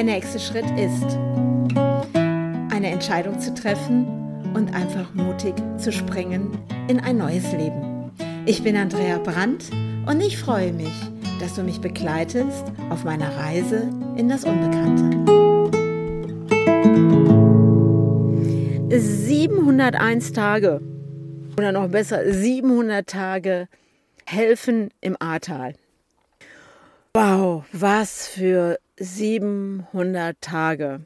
Der nächste Schritt ist, eine Entscheidung zu treffen und einfach mutig zu springen in ein neues Leben. Ich bin Andrea Brandt und ich freue mich, dass du mich begleitest auf meiner Reise in das Unbekannte. 701 Tage oder noch besser 700 Tage helfen im Ahrtal. Wow, was für 700 Tage.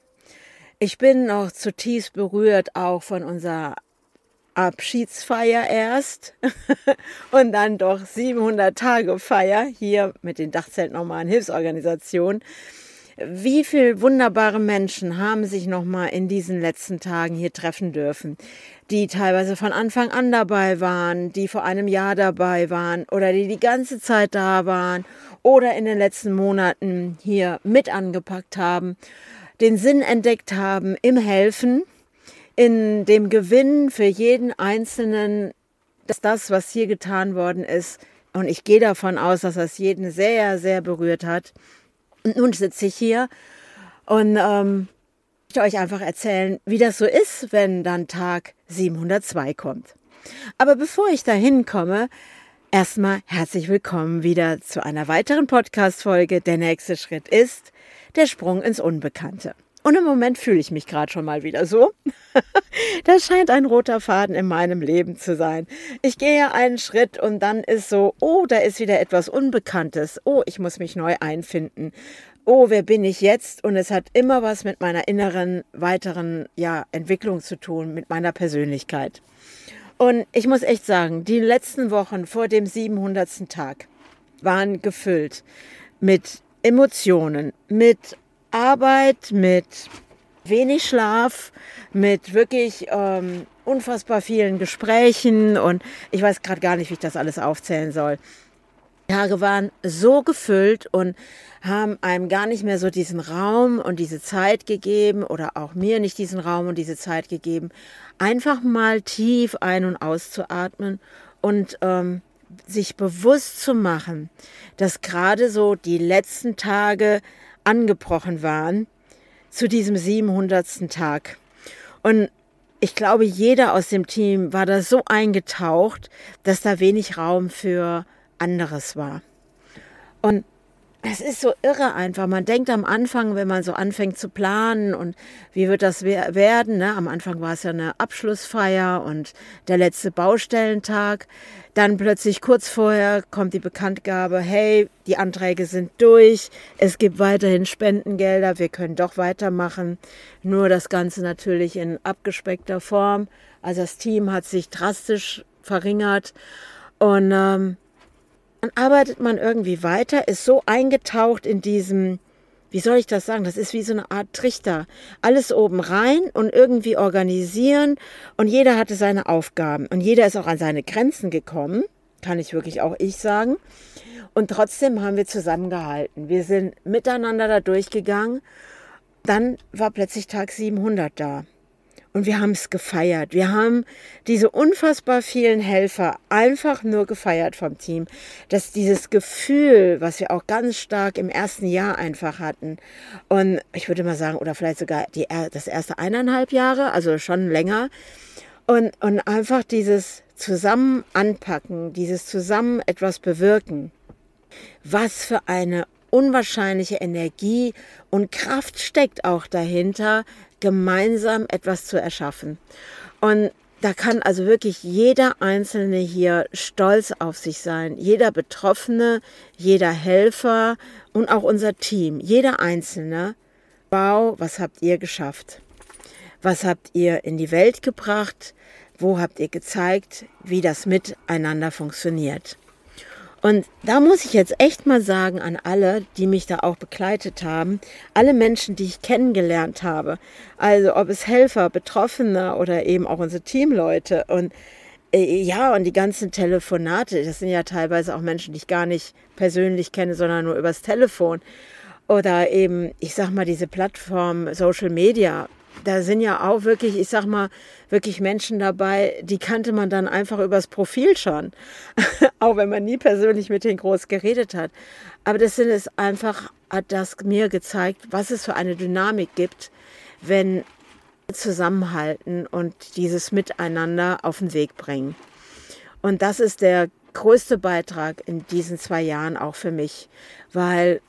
Ich bin noch zutiefst berührt auch von unserer Abschiedsfeier erst und dann doch 700 Tage Feier hier mit den Dachzelt normalen Hilfsorganisationen. Wie viele wunderbare Menschen haben sich noch mal in diesen letzten Tagen hier treffen dürfen, die teilweise von Anfang an dabei waren, die vor einem Jahr dabei waren oder die die ganze Zeit da waren oder in den letzten Monaten hier mit angepackt haben, den Sinn entdeckt haben im Helfen, in dem Gewinn für jeden Einzelnen, dass das, was hier getan worden ist, und ich gehe davon aus, dass das jeden sehr, sehr berührt hat, und nun sitze ich hier und ähm, möchte euch einfach erzählen, wie das so ist, wenn dann Tag 702 kommt. Aber bevor ich dahin komme, erstmal herzlich willkommen wieder zu einer weiteren Podcast-Folge. Der nächste Schritt ist der Sprung ins Unbekannte. Und im Moment fühle ich mich gerade schon mal wieder so. das scheint ein roter Faden in meinem Leben zu sein. Ich gehe einen Schritt und dann ist so, oh, da ist wieder etwas Unbekanntes. Oh, ich muss mich neu einfinden. Oh, wer bin ich jetzt? Und es hat immer was mit meiner inneren, weiteren ja, Entwicklung zu tun, mit meiner Persönlichkeit. Und ich muss echt sagen, die letzten Wochen vor dem 700. Tag waren gefüllt mit Emotionen, mit Arbeit, mit wenig Schlaf, mit wirklich ähm, unfassbar vielen Gesprächen und ich weiß gerade gar nicht, wie ich das alles aufzählen soll. Die Tage waren so gefüllt und haben einem gar nicht mehr so diesen Raum und diese Zeit gegeben oder auch mir nicht diesen Raum und diese Zeit gegeben, einfach mal tief ein- und auszuatmen und ähm, sich bewusst zu machen, dass gerade so die letzten Tage angebrochen waren zu diesem 700. Tag. Und ich glaube, jeder aus dem Team war da so eingetaucht, dass da wenig Raum für anderes war. Und es ist so irre einfach. Man denkt am Anfang, wenn man so anfängt zu planen und wie wird das werden, ne? am Anfang war es ja eine Abschlussfeier und der letzte Baustellentag. Dann plötzlich kurz vorher kommt die Bekanntgabe, hey, die Anträge sind durch, es gibt weiterhin Spendengelder, wir können doch weitermachen. Nur das Ganze natürlich in abgespeckter Form. Also das Team hat sich drastisch verringert und ähm, dann arbeitet man irgendwie weiter, ist so eingetaucht in diesem, wie soll ich das sagen? Das ist wie so eine Art Trichter. Alles oben rein und irgendwie organisieren und jeder hatte seine Aufgaben und jeder ist auch an seine Grenzen gekommen, kann ich wirklich auch ich sagen. Und trotzdem haben wir zusammengehalten. Wir sind miteinander da durchgegangen. Dann war plötzlich Tag 700 da. Und wir haben es gefeiert. Wir haben diese unfassbar vielen Helfer einfach nur gefeiert vom Team. Dass dieses Gefühl, was wir auch ganz stark im ersten Jahr einfach hatten. Und ich würde mal sagen, oder vielleicht sogar die, das erste eineinhalb Jahre, also schon länger. Und, und einfach dieses zusammen anpacken, dieses zusammen etwas bewirken. Was für eine unwahrscheinliche Energie und Kraft steckt auch dahinter, gemeinsam etwas zu erschaffen. Und da kann also wirklich jeder Einzelne hier stolz auf sich sein. Jeder Betroffene, jeder Helfer und auch unser Team. Jeder Einzelne. Wow, was habt ihr geschafft? Was habt ihr in die Welt gebracht? Wo habt ihr gezeigt, wie das miteinander funktioniert? Und da muss ich jetzt echt mal sagen an alle, die mich da auch begleitet haben, alle Menschen, die ich kennengelernt habe, also ob es Helfer, Betroffene oder eben auch unsere Teamleute und äh, ja, und die ganzen Telefonate, das sind ja teilweise auch Menschen, die ich gar nicht persönlich kenne, sondern nur übers Telefon. Oder eben, ich sag mal, diese Plattform Social Media, da sind ja auch wirklich, ich sag mal, wirklich Menschen dabei, die kannte man dann einfach übers Profil schon. auch wenn man nie persönlich mit denen groß geredet hat. Aber das sind es einfach hat das mir gezeigt, was es für eine Dynamik gibt, wenn zusammenhalten und dieses Miteinander auf den Weg bringen. Und das ist der größte Beitrag in diesen zwei Jahren auch für mich, weil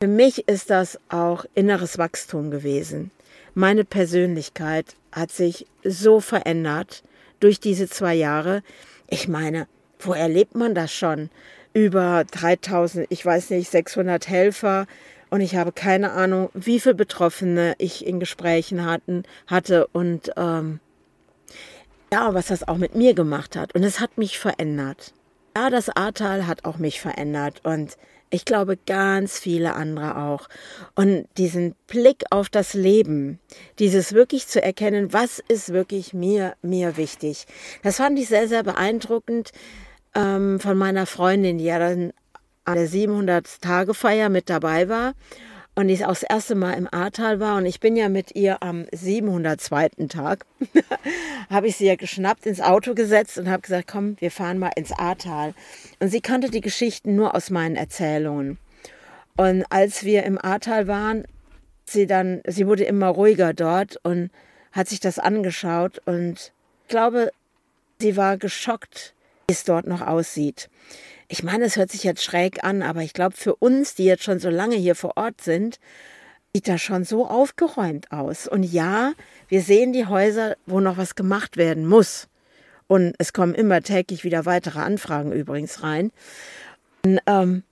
für mich ist das auch inneres Wachstum gewesen. Meine Persönlichkeit hat sich so verändert durch diese zwei Jahre. Ich meine, wo erlebt man das schon? Über 3000, ich weiß nicht, 600 Helfer und ich habe keine Ahnung, wie viele Betroffene ich in Gesprächen hatten, hatte und ähm, ja, was das auch mit mir gemacht hat. Und es hat mich verändert. Ja, das Ahrtal hat auch mich verändert und ich glaube ganz viele andere auch. Und diesen Blick auf das Leben, dieses wirklich zu erkennen, was ist wirklich mir, mir wichtig. Das fand ich sehr, sehr beeindruckend ähm, von meiner Freundin, die ja dann an der 700-Tage-Feier mit dabei war und die auch das erste Mal im Ahrtal war und ich bin ja mit ihr am 702. Tag, habe ich sie ja geschnappt, ins Auto gesetzt und habe gesagt, komm, wir fahren mal ins Ahrtal. Und sie kannte die Geschichten nur aus meinen Erzählungen. Und als wir im Ahrtal waren, sie dann, sie wurde immer ruhiger dort und hat sich das angeschaut und ich glaube, sie war geschockt, wie es dort noch aussieht. Ich meine, es hört sich jetzt schräg an, aber ich glaube, für uns, die jetzt schon so lange hier vor Ort sind, sieht das schon so aufgeräumt aus. Und ja, wir sehen die Häuser, wo noch was gemacht werden muss. Und es kommen immer täglich wieder weitere Anfragen übrigens rein. Und, ähm,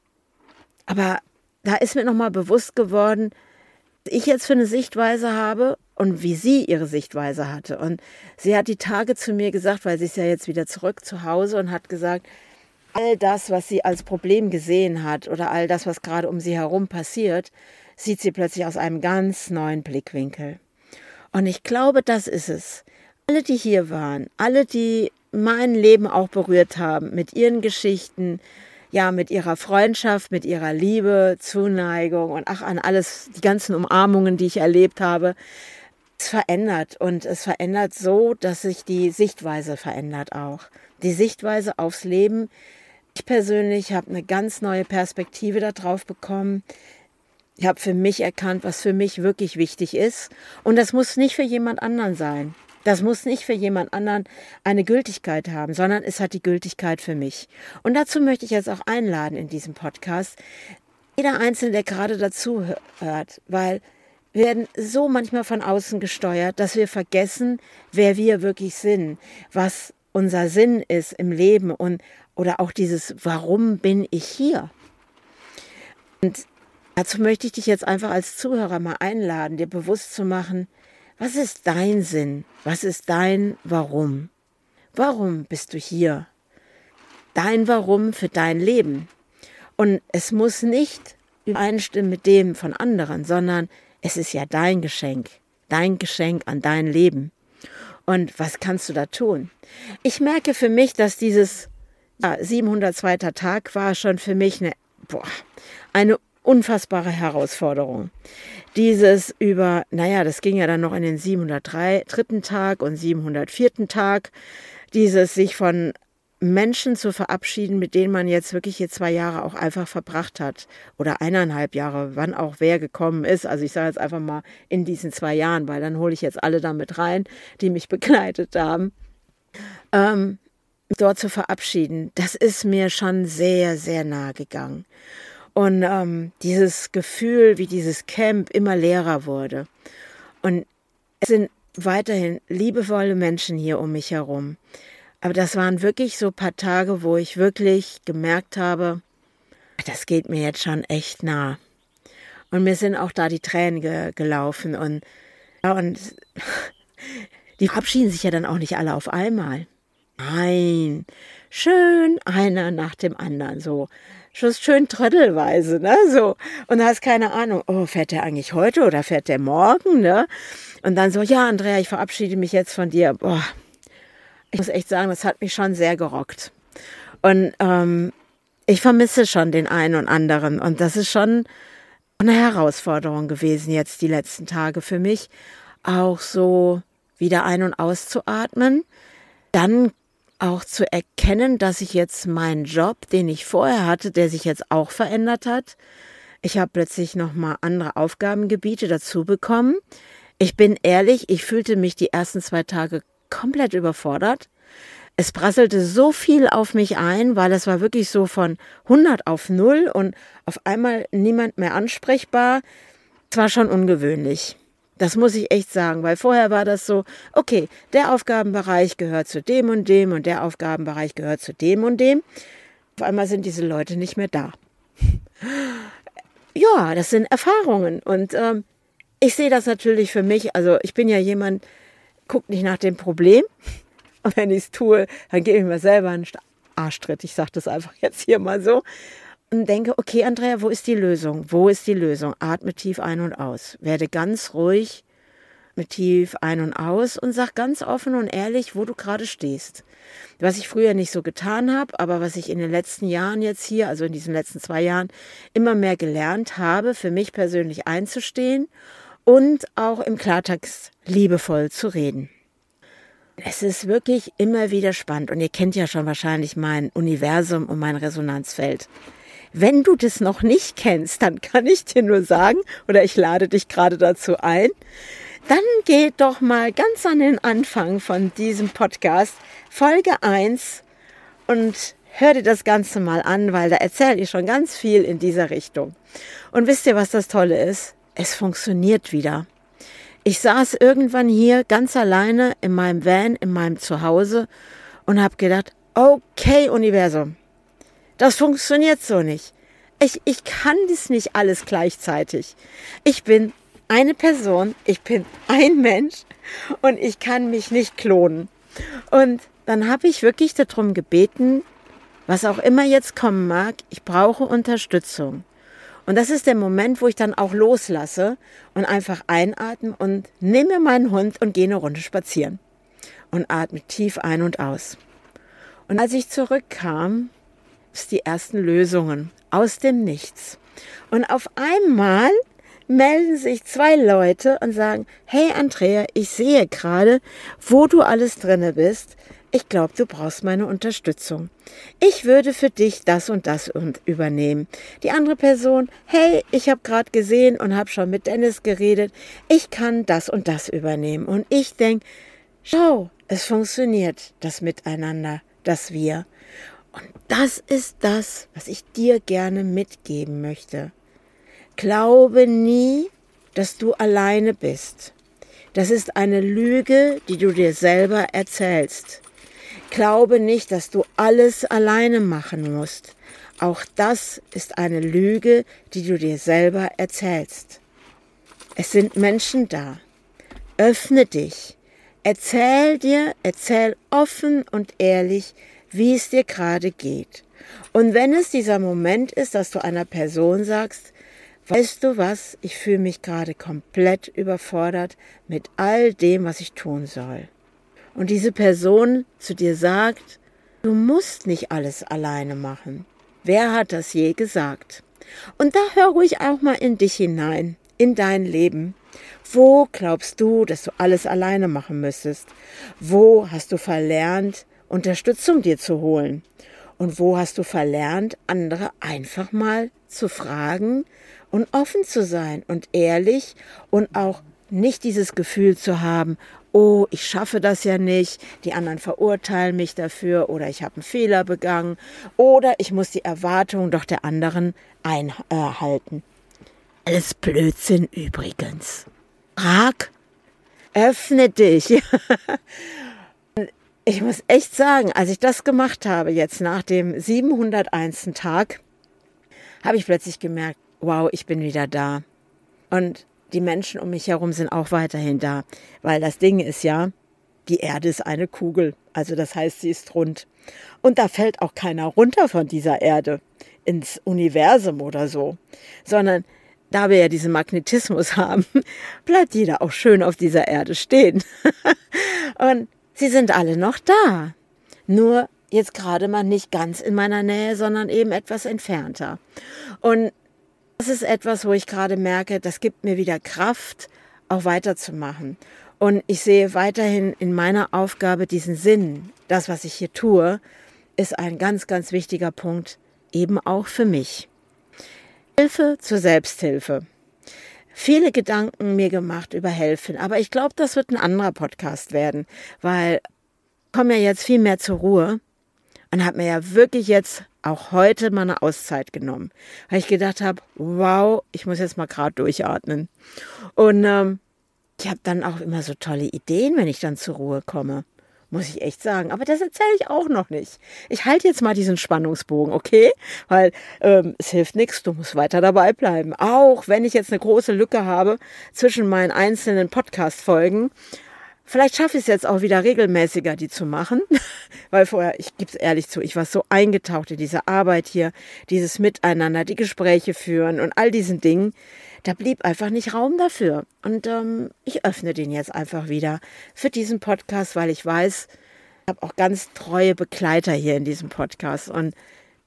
aber da ist mir nochmal bewusst geworden, was ich jetzt für eine Sichtweise habe und wie sie ihre Sichtweise hatte. Und sie hat die Tage zu mir gesagt, weil sie ist ja jetzt wieder zurück zu Hause und hat gesagt, all das, was sie als Problem gesehen hat oder all das, was gerade um sie herum passiert, sieht sie plötzlich aus einem ganz neuen Blickwinkel. Und ich glaube, das ist es. Alle, die hier waren, alle, die mein Leben auch berührt haben, mit ihren Geschichten, ja, mit ihrer Freundschaft, mit ihrer Liebe, Zuneigung und ach, an alles, die ganzen Umarmungen, die ich erlebt habe, es verändert. Und es verändert so, dass sich die Sichtweise verändert auch. Die Sichtweise aufs Leben, ich persönlich habe eine ganz neue Perspektive darauf bekommen. Ich habe für mich erkannt, was für mich wirklich wichtig ist. Und das muss nicht für jemand anderen sein. Das muss nicht für jemand anderen eine Gültigkeit haben, sondern es hat die Gültigkeit für mich. Und dazu möchte ich jetzt auch einladen in diesem Podcast. Jeder Einzelne, der gerade dazu hört, weil wir werden so manchmal von außen gesteuert, dass wir vergessen, wer wir wirklich sind, was unser Sinn ist im Leben und oder auch dieses, warum bin ich hier? Und dazu möchte ich dich jetzt einfach als Zuhörer mal einladen, dir bewusst zu machen, was ist dein Sinn? Was ist dein Warum? Warum bist du hier? Dein Warum für dein Leben. Und es muss nicht übereinstimmen mit dem von anderen, sondern es ist ja dein Geschenk, dein Geschenk an dein Leben. Und was kannst du da tun? Ich merke für mich, dass dieses ja, 702. Tag war schon für mich eine, boah, eine unfassbare Herausforderung. Dieses über, naja, das ging ja dann noch in den 703. dritten Tag und 704. Tag, dieses sich von Menschen zu verabschieden, mit denen man jetzt wirklich hier zwei Jahre auch einfach verbracht hat oder eineinhalb Jahre, wann auch wer gekommen ist. Also ich sage jetzt einfach mal in diesen zwei Jahren, weil dann hole ich jetzt alle damit rein, die mich begleitet haben. Ähm, dort zu verabschieden, das ist mir schon sehr, sehr nahe gegangen. Und ähm, dieses Gefühl, wie dieses Camp immer leerer wurde. Und es sind weiterhin liebevolle Menschen hier um mich herum. Aber das waren wirklich so ein paar Tage, wo ich wirklich gemerkt habe, das geht mir jetzt schon echt nah. Und mir sind auch da die Tränen ge gelaufen. Und, und die verabschieden sich ja dann auch nicht alle auf einmal. Nein, schön einer nach dem anderen, so. Schön tröttelweise, ne, so. Und da hast keine Ahnung, oh, fährt der eigentlich heute oder fährt der morgen, ne? Und dann so, ja, Andrea, ich verabschiede mich jetzt von dir. Boah, ich muss echt sagen, das hat mich schon sehr gerockt. Und ähm, ich vermisse schon den einen und anderen. Und das ist schon eine Herausforderung gewesen jetzt die letzten Tage für mich, auch so wieder ein- und auszuatmen. Dann auch zu erkennen, dass ich jetzt meinen Job, den ich vorher hatte, der sich jetzt auch verändert hat. Ich habe plötzlich nochmal andere Aufgabengebiete dazu bekommen. Ich bin ehrlich, ich fühlte mich die ersten zwei Tage komplett überfordert. Es prasselte so viel auf mich ein, weil es war wirklich so von 100 auf 0 und auf einmal niemand mehr ansprechbar. Es war schon ungewöhnlich. Das muss ich echt sagen, weil vorher war das so, okay, der Aufgabenbereich gehört zu dem und dem und der Aufgabenbereich gehört zu dem und dem. Auf einmal sind diese Leute nicht mehr da. Ja, das sind Erfahrungen und ähm, ich sehe das natürlich für mich. Also ich bin ja jemand, guckt nicht nach dem Problem. Und wenn ich es tue, dann gebe ich mir selber einen Arschtritt. Ich sage das einfach jetzt hier mal so. Und denke, okay, Andrea, wo ist die Lösung? Wo ist die Lösung? Atme tief ein und aus. Werde ganz ruhig mit tief ein und aus und sag ganz offen und ehrlich, wo du gerade stehst. Was ich früher nicht so getan habe, aber was ich in den letzten Jahren jetzt hier, also in diesen letzten zwei Jahren, immer mehr gelernt habe, für mich persönlich einzustehen und auch im Klartext liebevoll zu reden. Es ist wirklich immer wieder spannend und ihr kennt ja schon wahrscheinlich mein Universum und mein Resonanzfeld. Wenn du das noch nicht kennst, dann kann ich dir nur sagen, oder ich lade dich gerade dazu ein, dann geh doch mal ganz an den Anfang von diesem Podcast, Folge 1, und hör dir das Ganze mal an, weil da erzähle ich schon ganz viel in dieser Richtung. Und wisst ihr, was das Tolle ist? Es funktioniert wieder. Ich saß irgendwann hier ganz alleine in meinem Van, in meinem Zuhause und habe gedacht, okay Universum, das funktioniert so nicht. Ich, ich kann das nicht alles gleichzeitig. Ich bin eine Person, ich bin ein Mensch und ich kann mich nicht klonen. Und dann habe ich wirklich darum gebeten, was auch immer jetzt kommen mag, ich brauche Unterstützung. Und das ist der Moment, wo ich dann auch loslasse und einfach einatme und nehme meinen Hund und gehe eine Runde spazieren und atme tief ein und aus. Und als ich zurückkam, ist die ersten Lösungen aus dem Nichts. Und auf einmal melden sich zwei Leute und sagen, hey Andrea, ich sehe gerade, wo du alles drinne bist ich glaube, du brauchst meine Unterstützung. Ich würde für dich das und das übernehmen. Die andere Person, hey, ich habe gerade gesehen und habe schon mit Dennis geredet, ich kann das und das übernehmen. Und ich denke, schau, es funktioniert, das Miteinander, das Wir. Und das ist das, was ich dir gerne mitgeben möchte. Glaube nie, dass du alleine bist. Das ist eine Lüge, die du dir selber erzählst. Glaube nicht, dass du alles alleine machen musst. Auch das ist eine Lüge, die du dir selber erzählst. Es sind Menschen da. Öffne dich. Erzähl dir, erzähl offen und ehrlich, wie es dir gerade geht. Und wenn es dieser Moment ist, dass du einer Person sagst, weißt du was, ich fühle mich gerade komplett überfordert mit all dem, was ich tun soll und diese Person zu dir sagt, du musst nicht alles alleine machen. Wer hat das je gesagt? Und da hör ruhig auch mal in dich hinein, in dein Leben. Wo glaubst du, dass du alles alleine machen müsstest? Wo hast du verlernt, Unterstützung dir zu holen? Und wo hast du verlernt, andere einfach mal zu fragen und offen zu sein und ehrlich und auch nicht dieses Gefühl zu haben, oh, ich schaffe das ja nicht, die anderen verurteilen mich dafür oder ich habe einen Fehler begangen oder ich muss die Erwartungen doch der anderen einhalten. Alles Blödsinn übrigens. Prag, öffne dich. ich muss echt sagen, als ich das gemacht habe, jetzt nach dem 701. Tag, habe ich plötzlich gemerkt, wow, ich bin wieder da. Und die Menschen um mich herum sind auch weiterhin da. Weil das Ding ist ja, die Erde ist eine Kugel. Also das heißt, sie ist rund. Und da fällt auch keiner runter von dieser Erde ins Universum oder so. Sondern da wir ja diesen Magnetismus haben, bleibt jeder auch schön auf dieser Erde stehen. Und sie sind alle noch da. Nur jetzt gerade mal nicht ganz in meiner Nähe, sondern eben etwas entfernter. Und das ist etwas, wo ich gerade merke, das gibt mir wieder Kraft, auch weiterzumachen. Und ich sehe weiterhin in meiner Aufgabe diesen Sinn. Das, was ich hier tue, ist ein ganz, ganz wichtiger Punkt, eben auch für mich. Hilfe zur Selbsthilfe. Viele Gedanken mir gemacht über Helfen, aber ich glaube, das wird ein anderer Podcast werden, weil ich komme ja jetzt viel mehr zur Ruhe und habe mir ja wirklich jetzt auch heute mal eine Auszeit genommen, weil ich gedacht habe, wow, ich muss jetzt mal gerade durchatmen. Und ähm, ich habe dann auch immer so tolle Ideen, wenn ich dann zur Ruhe komme. Muss ich echt sagen. Aber das erzähle ich auch noch nicht. Ich halte jetzt mal diesen Spannungsbogen, okay? Weil ähm, es hilft nichts, du musst weiter dabei bleiben. Auch wenn ich jetzt eine große Lücke habe zwischen meinen einzelnen Podcast-Folgen. Vielleicht schaffe ich es jetzt auch wieder regelmäßiger, die zu machen. Weil vorher, ich gebe es ehrlich zu, ich war so eingetaucht in diese Arbeit hier, dieses Miteinander, die Gespräche führen und all diesen Dingen da blieb einfach nicht Raum dafür. Und ähm, ich öffne den jetzt einfach wieder für diesen Podcast, weil ich weiß, ich habe auch ganz treue Begleiter hier in diesem Podcast und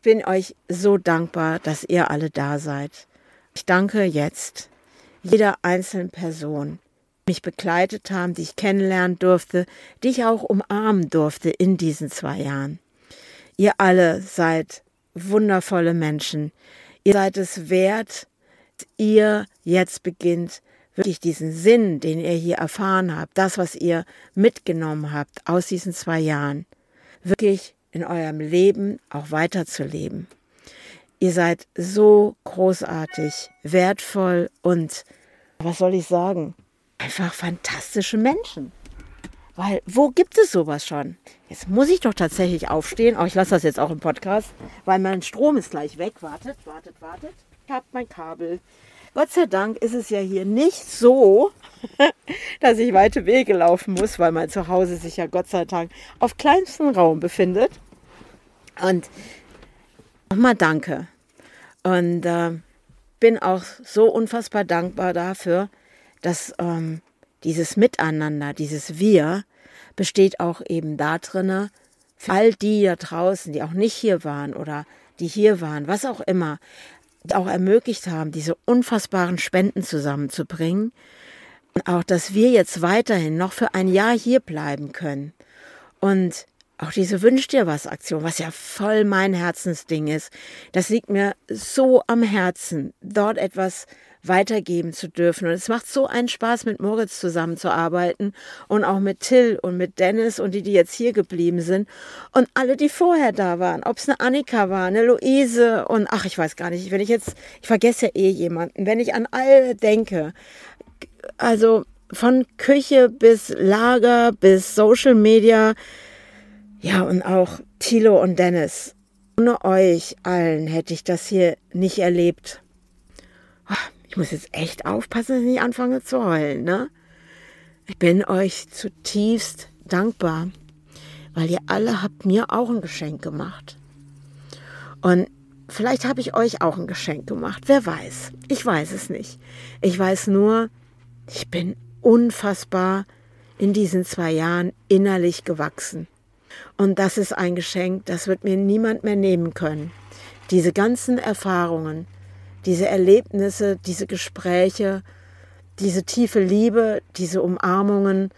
bin euch so dankbar, dass ihr alle da seid. Ich danke jetzt jeder einzelnen Person, mich begleitet haben, die ich kennenlernen durfte, die ich auch umarmen durfte in diesen zwei Jahren. Ihr alle seid wundervolle Menschen. Ihr seid es wert, ihr jetzt beginnt, wirklich diesen Sinn, den ihr hier erfahren habt, das, was ihr mitgenommen habt aus diesen zwei Jahren, wirklich in eurem Leben auch weiterzuleben. Ihr seid so großartig, wertvoll und, was soll ich sagen, einfach fantastische Menschen. Weil, wo gibt es sowas schon? Jetzt muss ich doch tatsächlich aufstehen. Oh, ich lasse das jetzt auch im Podcast, weil mein Strom ist gleich weg. Wartet, wartet, wartet habe mein Kabel. Gott sei Dank ist es ja hier nicht so, dass ich weite Wege laufen muss, weil mein Zuhause sich ja Gott sei Dank auf kleinstem Raum befindet. Und nochmal danke. Und äh, bin auch so unfassbar dankbar dafür, dass ähm, dieses Miteinander, dieses Wir, besteht auch eben da drinne, für all die da draußen, die auch nicht hier waren oder die hier waren, was auch immer, auch ermöglicht haben, diese unfassbaren Spenden zusammenzubringen. Und auch, dass wir jetzt weiterhin noch für ein Jahr hier bleiben können. Und auch diese Wünsch dir was Aktion, was ja voll mein Herzensding ist, das liegt mir so am Herzen, dort etwas weitergeben zu dürfen. Und es macht so einen Spaß, mit Moritz zusammenzuarbeiten und auch mit Till und mit Dennis und die, die jetzt hier geblieben sind und alle, die vorher da waren. Ob es eine Annika war, eine Luise und ach, ich weiß gar nicht, wenn ich jetzt, ich vergesse ja eh jemanden, wenn ich an alle denke, also von Küche bis Lager bis Social Media, ja, und auch Thilo und Dennis. Ohne euch allen hätte ich das hier nicht erlebt. Ich muss jetzt echt aufpassen, dass ich nicht anfange zu heulen, ne? Ich bin euch zutiefst dankbar, weil ihr alle habt mir auch ein Geschenk gemacht. Und vielleicht habe ich euch auch ein Geschenk gemacht. Wer weiß? Ich weiß es nicht. Ich weiß nur, ich bin unfassbar in diesen zwei Jahren innerlich gewachsen. Und das ist ein Geschenk, das wird mir niemand mehr nehmen können. Diese ganzen Erfahrungen, diese Erlebnisse, diese Gespräche, diese tiefe Liebe, diese Umarmungen,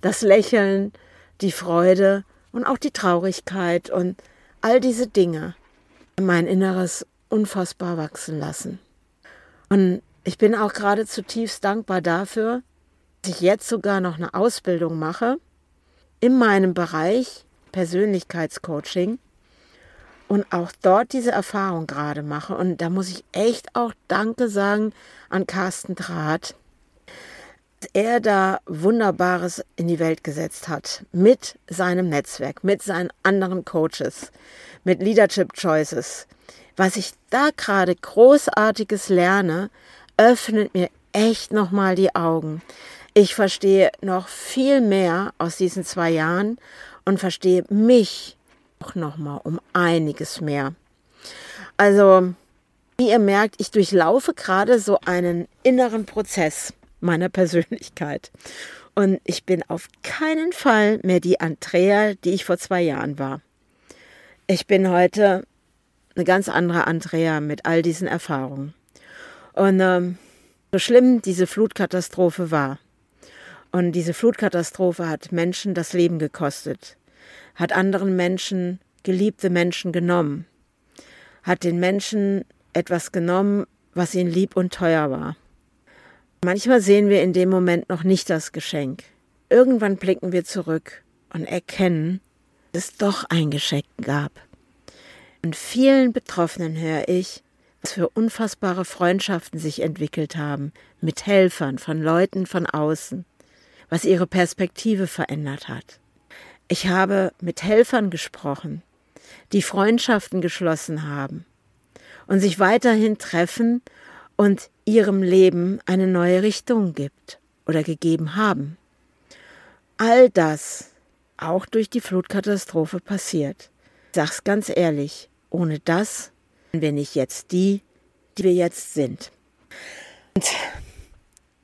das Lächeln, die Freude und auch die Traurigkeit und all diese Dinge mein Inneres unfassbar wachsen lassen. Und ich bin auch gerade zutiefst dankbar dafür, dass ich jetzt sogar noch eine Ausbildung mache in meinem Bereich Persönlichkeitscoaching und auch dort diese Erfahrung gerade mache. Und da muss ich echt auch Danke sagen an Carsten Draht, dass er da Wunderbares in die Welt gesetzt hat mit seinem Netzwerk, mit seinen anderen Coaches, mit Leadership Choices. Was ich da gerade großartiges lerne, öffnet mir echt nochmal die Augen. Ich verstehe noch viel mehr aus diesen zwei Jahren und verstehe mich auch nochmal um einiges mehr. Also, wie ihr merkt, ich durchlaufe gerade so einen inneren Prozess meiner Persönlichkeit. Und ich bin auf keinen Fall mehr die Andrea, die ich vor zwei Jahren war. Ich bin heute eine ganz andere Andrea mit all diesen Erfahrungen. Und ähm, so schlimm diese Flutkatastrophe war, und diese Flutkatastrophe hat Menschen das Leben gekostet hat anderen Menschen, geliebte Menschen genommen, hat den Menschen etwas genommen, was ihnen lieb und teuer war. Manchmal sehen wir in dem Moment noch nicht das Geschenk. Irgendwann blicken wir zurück und erkennen, dass es doch ein Geschenk gab. Und vielen Betroffenen höre ich, was für unfassbare Freundschaften sich entwickelt haben mit Helfern, von Leuten von außen, was ihre Perspektive verändert hat. Ich habe mit Helfern gesprochen, die Freundschaften geschlossen haben und sich weiterhin treffen und ihrem Leben eine neue Richtung gibt oder gegeben haben. All das auch durch die Flutkatastrophe passiert. Ich sag's ganz ehrlich, ohne das wären wir nicht jetzt die, die wir jetzt sind. Und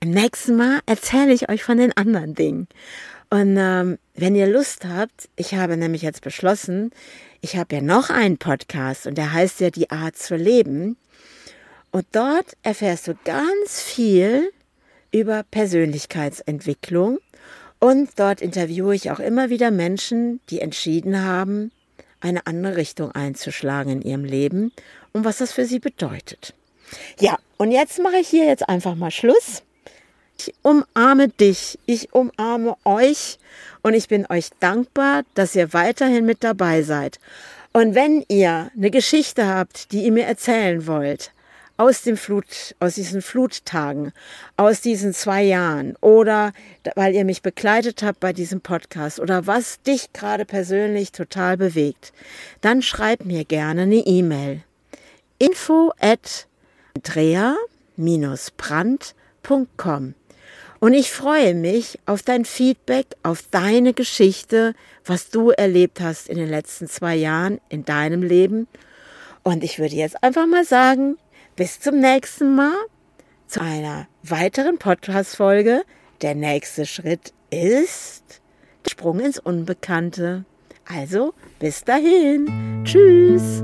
beim nächsten Mal erzähle ich euch von den anderen Dingen. Und ähm, wenn ihr Lust habt, ich habe nämlich jetzt beschlossen, ich habe ja noch einen Podcast und der heißt ja Die Art zu leben. Und dort erfährst du ganz viel über Persönlichkeitsentwicklung. Und dort interviewe ich auch immer wieder Menschen, die entschieden haben, eine andere Richtung einzuschlagen in ihrem Leben und was das für sie bedeutet. Ja, und jetzt mache ich hier jetzt einfach mal Schluss. Ich umarme dich, ich umarme euch und ich bin euch dankbar, dass ihr weiterhin mit dabei seid. Und wenn ihr eine Geschichte habt, die ihr mir erzählen wollt, aus dem Flut, aus diesen Fluttagen, aus diesen zwei Jahren oder weil ihr mich begleitet habt bei diesem Podcast oder was dich gerade persönlich total bewegt, dann schreib mir gerne eine E-Mail. Info at andrea-brandt.com und ich freue mich auf dein Feedback, auf deine Geschichte, was du erlebt hast in den letzten zwei Jahren in deinem Leben. Und ich würde jetzt einfach mal sagen, bis zum nächsten Mal zu einer weiteren Podcast-Folge. Der nächste Schritt ist der Sprung ins Unbekannte. Also bis dahin. Tschüss.